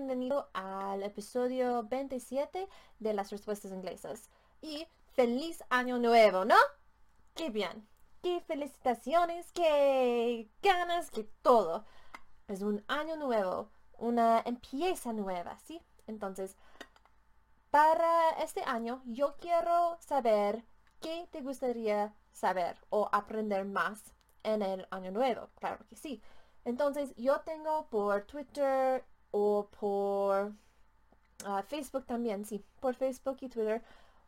bienvenido al episodio 27 de las respuestas inglesas. Y feliz año nuevo, ¿no? ¡Qué bien! ¡Qué felicitaciones! ¡Qué ganas! ¡Qué todo! Es un año nuevo, una empieza nueva, ¿sí? Entonces, para este año yo quiero saber qué te gustaría saber o aprender más en el año nuevo. Claro que sí. Entonces yo tengo por Twitter o por ah, Facebook también, sí, por Facebook y Twitter,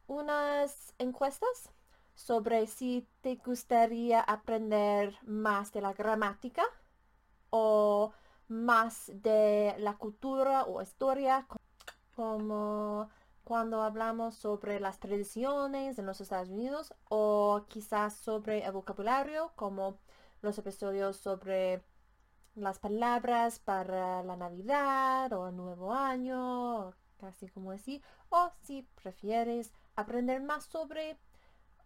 unas encuestas sobre si te gustaría aprender más de la gramática o más de la cultura o historia, como cuando hablamos sobre las tradiciones en los Estados Unidos o quizás sobre el vocabulario, como los episodios sobre las palabras para la Navidad o Nuevo Año, casi como así. O si prefieres aprender más sobre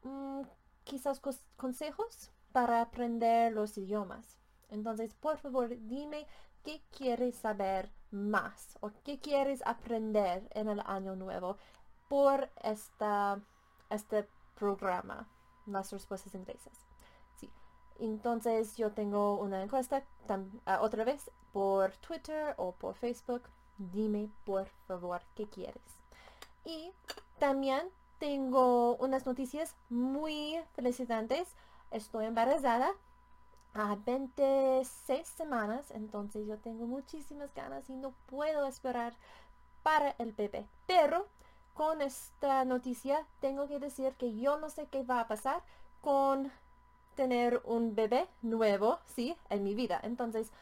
mm, quizás consejos para aprender los idiomas. Entonces, por favor, dime qué quieres saber más o qué quieres aprender en el año nuevo por esta, este programa, las respuestas inglesas. Entonces yo tengo una encuesta ah, otra vez por Twitter o por Facebook. Dime por favor qué quieres. Y también tengo unas noticias muy felicitantes. Estoy embarazada a 26 semanas, entonces yo tengo muchísimas ganas y no puedo esperar para el bebé. Pero con esta noticia tengo que decir que yo no sé qué va a pasar con tener un bebé nuevo, sí, en mi vida. Entonces,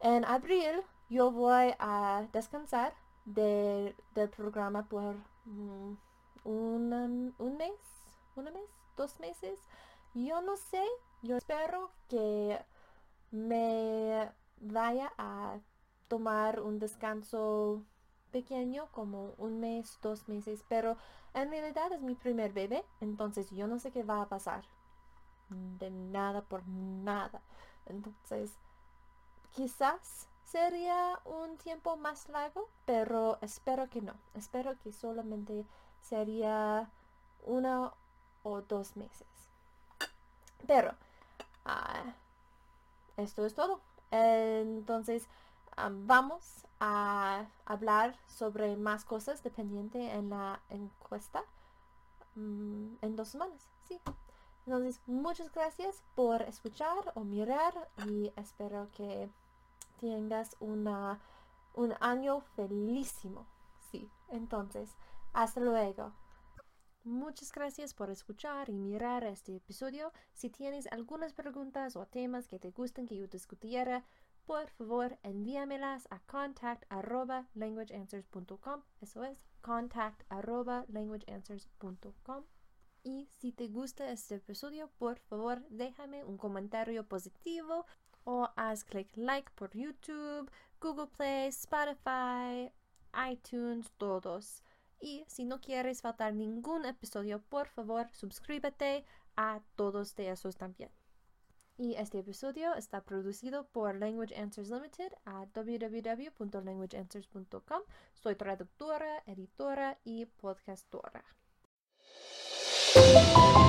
en abril yo voy a descansar del programa por mm, un, un mes, un mes, dos meses. Yo no sé, yo espero que me vaya a tomar un descanso pequeño, como un mes, dos meses, pero en realidad es mi primer bebé, entonces yo no sé qué va a pasar de nada por nada. Entonces, quizás sería un tiempo más largo, pero espero que no. Espero que solamente sería uno o dos meses. Pero, ah, esto es todo. Entonces, ah, vamos a hablar sobre más cosas dependiente en la encuesta mm, en dos semanas. Sí. Entonces, muchas gracias por escuchar o mirar y espero que tengas una, un año felísimo. Sí, entonces, hasta luego. Muchas gracias por escuchar y mirar este episodio. Si tienes algunas preguntas o temas que te gusten que yo discutiera, por favor envíamelas a contact languageanswers.com. Eso es contact languageanswers.com. Y si te gusta este episodio, por favor déjame un comentario positivo o haz clic like por YouTube, Google Play, Spotify, iTunes, todos. Y si no quieres faltar ningún episodio, por favor suscríbete a todos de esos también. Y este episodio está producido por Language Answers Limited a www.languageanswers.com. Soy traductora, editora y podcastora. Música